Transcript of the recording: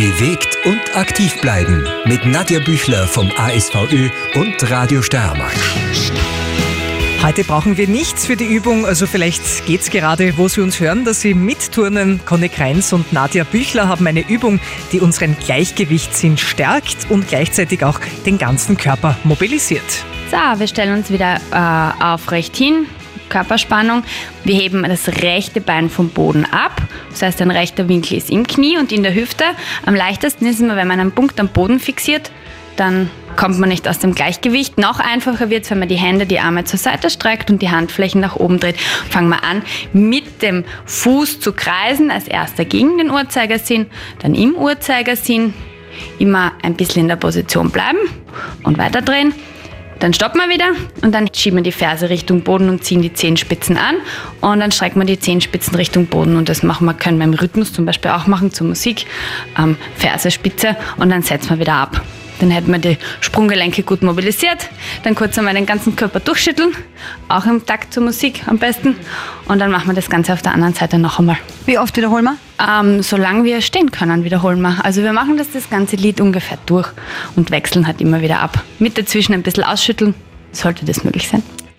Bewegt und aktiv bleiben mit Nadja Büchler vom ASVÖ und Radio Steiermark. Heute brauchen wir nichts für die Übung, also vielleicht geht's gerade, wo Sie uns hören, dass Sie mitturnen. Conny Kreins und Nadja Büchler haben eine Übung, die unseren Gleichgewichtssinn stärkt und gleichzeitig auch den ganzen Körper mobilisiert. So, wir stellen uns wieder äh, aufrecht hin, Körperspannung. Wir heben das rechte Bein vom Boden ab. Das heißt, ein rechter Winkel ist im Knie und in der Hüfte. Am leichtesten ist immer, wenn man einen Punkt am Boden fixiert, dann kommt man nicht aus dem Gleichgewicht. Noch einfacher wird es, wenn man die Hände, die Arme zur Seite streckt und die Handflächen nach oben dreht. Fangen wir an, mit dem Fuß zu kreisen, als erster gegen den Uhrzeigersinn, dann im Uhrzeigersinn, immer ein bisschen in der Position bleiben und weiter drehen. Dann stoppen wir wieder und dann schieben wir die Ferse Richtung Boden und ziehen die Zehenspitzen an. Und dann strecken wir die Zehenspitzen Richtung Boden. Und das machen wir, können wir im Rhythmus zum Beispiel auch machen, zur Musik. Ähm, Ferse, und dann setzen wir wieder ab. Dann hätten wir die Sprunggelenke gut mobilisiert. Dann kurz einmal den ganzen Körper durchschütteln, auch im Takt zur Musik am besten. Und dann machen wir das Ganze auf der anderen Seite noch einmal. Wie oft wiederholen wir? Ähm, solange wir stehen können, wiederholen wir. Also wir machen das, das ganze Lied ungefähr durch und wechseln halt immer wieder ab. Mit dazwischen ein bisschen ausschütteln, sollte das möglich sein.